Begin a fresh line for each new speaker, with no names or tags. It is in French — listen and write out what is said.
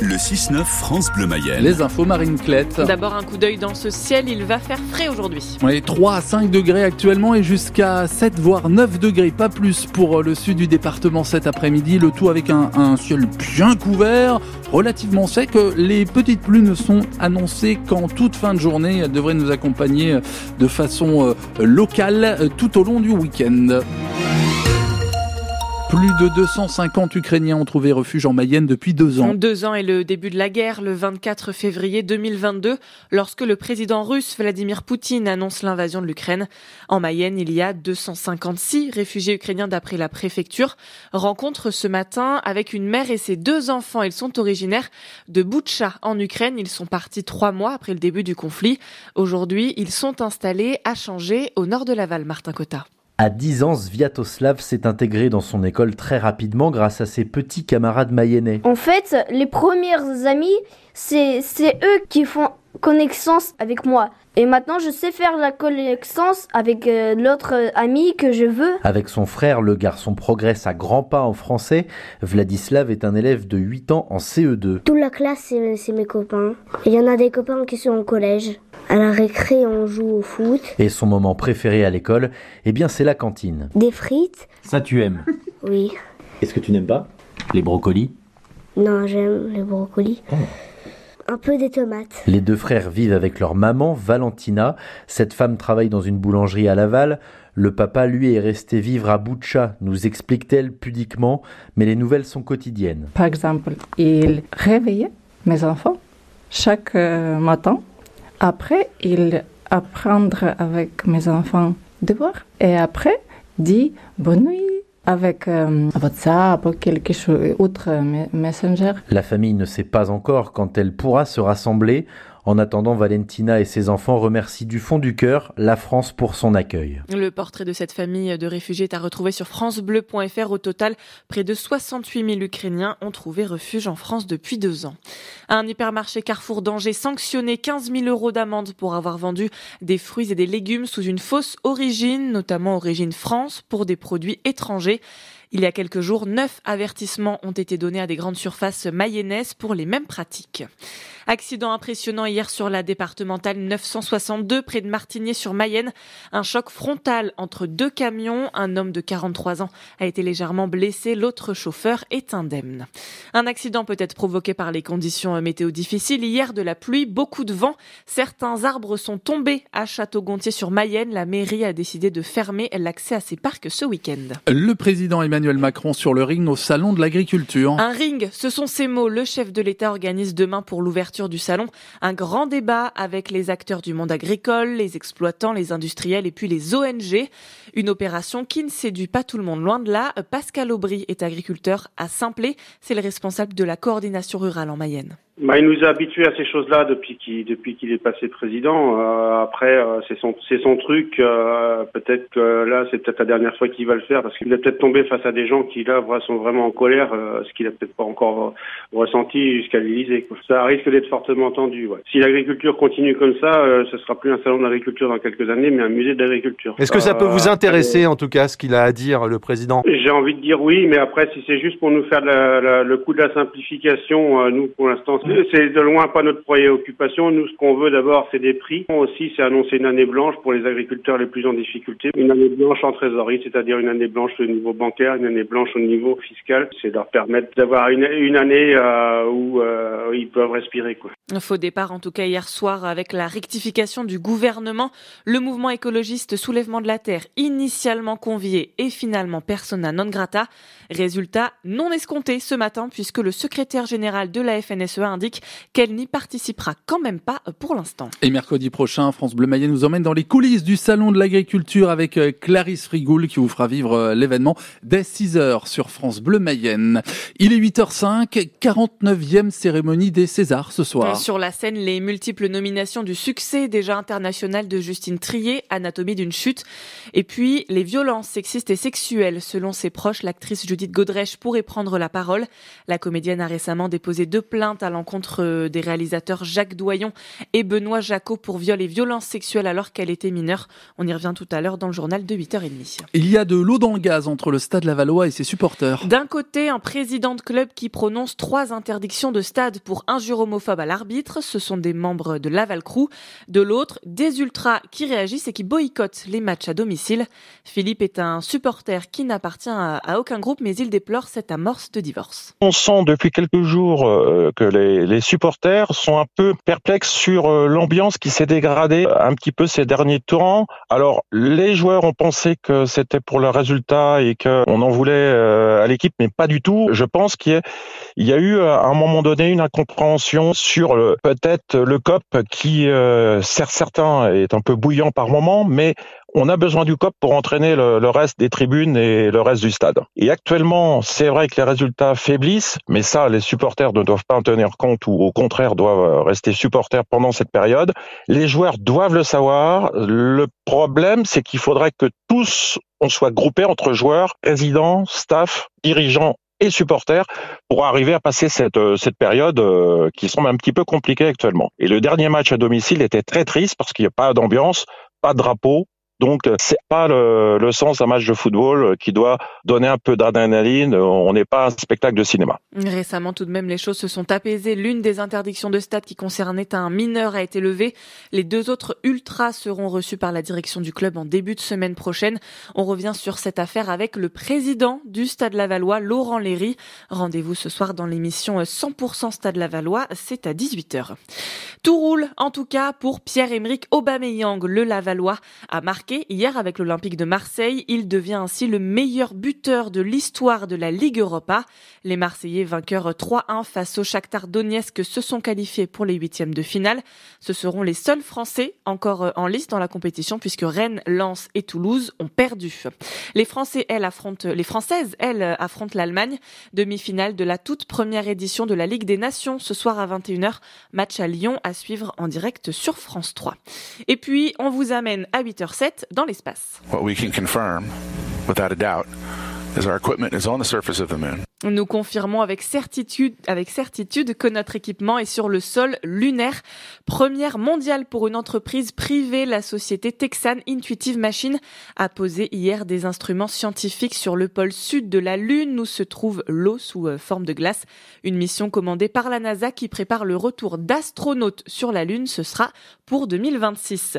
Le 6-9 France Bleu Mayenne.
Les infos Marine Clette.
D'abord un coup d'œil dans ce ciel, il va faire frais aujourd'hui.
Oui, 3 à 5 degrés actuellement et jusqu'à 7 voire 9 degrés, pas plus pour le sud du département cet après-midi. Le tout avec un, un ciel bien couvert, relativement sec. Les petites pluies ne sont annoncées qu'en toute fin de journée. Elles devraient nous accompagner de façon euh, locale tout au long du week-end. Plus de 250 Ukrainiens ont trouvé refuge en Mayenne depuis deux ans.
Deux ans et le début de la guerre, le 24 février 2022, lorsque le président russe Vladimir Poutine annonce l'invasion de l'Ukraine. En Mayenne, il y a 256 réfugiés ukrainiens d'après la préfecture. Rencontre ce matin avec une mère et ses deux enfants. Ils sont originaires de Boutcha en Ukraine. Ils sont partis trois mois après le début du conflit. Aujourd'hui, ils sont installés à Changer, au nord de Laval, Martin Cotta.
À 10 ans, Sviatoslav s'est intégré dans son école très rapidement grâce à ses petits camarades mayennais.
En fait, les premières amis, c'est eux qui font connaissance avec moi. Et maintenant, je sais faire la connaissance avec euh, l'autre ami que je veux.
Avec son frère, le garçon progresse à grands pas en français. Vladislav est un élève de 8 ans en CE2.
Toute la classe, c'est mes copains. Il y en a des copains qui sont au collège. À la récré, on joue au foot.
Et son moment préféré à l'école, eh bien, c'est la cantine.
Des frites.
Ça, tu aimes
Oui.
Est-ce que tu n'aimes pas Les brocolis?
Non, j'aime les brocolis.
Oh.
Un peu des tomates.
Les deux frères vivent avec leur maman, Valentina. Cette femme travaille dans une boulangerie à Laval. Le papa, lui, est resté vivre à Boutcha, nous explique-t-elle pudiquement, mais les nouvelles sont quotidiennes.
Par exemple, il réveillait mes enfants chaque euh, matin après, il apprendre avec mes enfants devoir. Et après, dit bonne nuit avec euh, WhatsApp ou quelque chose autre messenger.
La famille ne sait pas encore quand elle pourra se rassembler. En attendant, Valentina et ses enfants remercient du fond du cœur la France pour son accueil.
Le portrait de cette famille de réfugiés est à retrouver sur francebleu.fr. Au total, près de 68 000 Ukrainiens ont trouvé refuge en France depuis deux ans. Un hypermarché Carrefour d'Angers sanctionné 15 000 euros d'amende pour avoir vendu des fruits et des légumes sous une fausse origine, notamment origine France, pour des produits étrangers. Il y a quelques jours, neuf avertissements ont été donnés à des grandes surfaces mayonnaises pour les mêmes pratiques. Accident impressionnant hier sur la départementale 962 près de Martigny-sur-Mayenne. Un choc frontal entre deux camions. Un homme de 43 ans a été légèrement blessé. L'autre chauffeur est indemne. Un accident peut être provoqué par les conditions météo difficiles. Hier, de la pluie, beaucoup de vent. Certains arbres sont tombés à Château-Gontier-sur-Mayenne. La mairie a décidé de fermer l'accès à ces parcs ce week-end.
Le président Emmanuel Macron sur le ring au Salon de l'Agriculture.
Un ring, ce sont ces mots. Le chef de l'État organise demain pour l'ouverture du salon un grand débat avec les acteurs du monde agricole, les exploitants, les industriels et puis les ONG. Une opération qui ne séduit pas tout le monde. Loin de là, Pascal Aubry est agriculteur à Saint-Plé. C'est le responsable de la coordination rurale en Mayenne.
Bah, il nous a habitués à ces choses-là depuis qu'il depuis qu'il est passé président. Euh, après, euh, c'est son c'est son truc. Euh, peut-être que là, c'est peut-être la dernière fois qu'il va le faire parce qu'il est peut-être tombé face à des gens qui là sont vraiment en colère, ce qu'il a peut-être pas encore ressenti jusqu'à l'Élysée. Ça risque d'être fortement tendu. Ouais. Si l'agriculture continue comme ça, ce sera plus un salon d'agriculture dans quelques années, mais un musée d'agriculture.
Est-ce que ça peut vous intéresser en tout cas ce qu'il a à dire le président?
J'ai envie de dire oui, mais après, si c'est juste pour nous faire le coup de la simplification, nous pour l'instant c'est de loin pas notre préoccupation. Nous, ce qu'on veut d'abord, c'est des prix. Aussi, c'est annoncer une année blanche pour les agriculteurs les plus en difficulté. Une année blanche en trésorerie, c'est-à-dire une année blanche au niveau bancaire, une année blanche au niveau fiscal. C'est leur permettre d'avoir une, une, année euh, où euh, ils peuvent respirer. Quoi.
Faux départ, en tout cas hier soir, avec la rectification du gouvernement. Le mouvement écologiste Soulèvement de la Terre, initialement convié et finalement persona non grata. Résultat non escompté ce matin, puisque le secrétaire général de la FNSEA indique qu'elle n'y participera quand même pas pour l'instant.
Et mercredi prochain, France Bleu Mayenne nous emmène dans les coulisses du Salon de l'Agriculture avec euh, Clarisse Frigoul qui vous fera vivre euh, l'événement dès 6h sur France Bleu Mayenne. Il est 8h05, 49e cérémonie des Césars ce soir.
Sur la scène, les multiples nominations du succès déjà international de Justine Trier, Anatomie d'une chute, et puis les violences sexistes et sexuelles. Selon ses proches, l'actrice Judith Godrèche pourrait prendre la parole. La comédienne a récemment déposé deux plaintes à l'encontre des réalisateurs Jacques Doyon et Benoît Jacot pour viol et violences sexuelles alors qu'elle était mineure. On y revient tout à l'heure dans le journal de 8h30.
Il y a de l'eau dans le gaz entre le stade Lavallois et ses supporters.
D'un côté, un président de club qui prononce trois interdictions de stade pour injure homophobe à l'arbitre. Ce sont des membres de Laval Crew. De l'autre, des ultras qui réagissent et qui boycottent les matchs à domicile. Philippe est un supporter qui n'appartient à, aucun groupe, mais il déplore cette amorce de divorce.
On sent depuis quelques jours euh, que les, les supporters sont un peu perplexes sur euh, l'ambiance qui s'est dégradée un petit peu ces derniers temps. Alors, les joueurs ont pensé que c'était pour le résultat et qu'on en voulait euh, à l'équipe, mais pas du tout. Je pense qu'il y, a eu à un moment donné une incompréhension sur peut-être le COP qui, euh, certains, est un peu bouillant par moment, mais on a besoin du COP pour entraîner le, reste des tribunes et le reste du stade. Et actuellement, c'est vrai que les résultats faiblissent, mais ça, les supporters ne doivent pas en tenir compte ou au contraire doivent rester supporters pendant cette période. Les joueurs doivent le savoir. Le problème, c'est qu'il faudrait que tous on soit groupés entre joueurs, résidents, staff, dirigeants et supporters pour arriver à passer cette, cette période euh, qui semble un petit peu compliquée actuellement. Et le dernier match à domicile était très triste parce qu'il n'y a pas d'ambiance, pas de drapeau, donc c'est pas le, le, sens d'un match de football qui doit donner un peu d'adrénaline. On n'est pas un spectacle de cinéma.
Récemment, tout de même, les choses se sont apaisées. L'une des interdictions de stade qui concernait un mineur a été levée. Les deux autres ultras seront reçus par la direction du club en début de semaine prochaine. On revient sur cette affaire avec le président du Stade Lavallois, Laurent Léry. Rendez-vous ce soir dans l'émission 100% Stade Lavallois. C'est à 18h. Tout roule, en tout cas, pour Pierre-Emerick Aubameyang. Le Lavallois a marqué hier avec l'Olympique de Marseille. Il devient ainsi le meilleur buteur de l'histoire de la Ligue Europa. Les Marseillais vainqueurs 3-1 face au Shakhtar Donetsk se sont qualifiés pour les huitièmes de finale. Ce seront les seuls Français encore euh, en liste dans la compétition puisque Rennes, Lens et Toulouse ont perdu. Les Français, elles, affrontent, les Françaises, elles, affrontent l'Allemagne. Demi-finale de la toute première édition de la Ligue des Nations ce soir à 21h. Match à Lyon à suivre en direct sur France 3. Et puis, on vous amène à 8h07 dans l'espace.
What we can confirm, without a doubt, is our equipment is on the surface of the moon.
Nous confirmons avec certitude, avec certitude que notre équipement est sur le sol lunaire. Première mondiale pour une entreprise privée, la société Texan Intuitive Machine a posé hier des instruments scientifiques sur le pôle sud de la Lune où se trouve l'eau sous euh, forme de glace. Une mission commandée par la NASA qui prépare le retour d'astronautes sur la Lune. Ce sera pour 2026.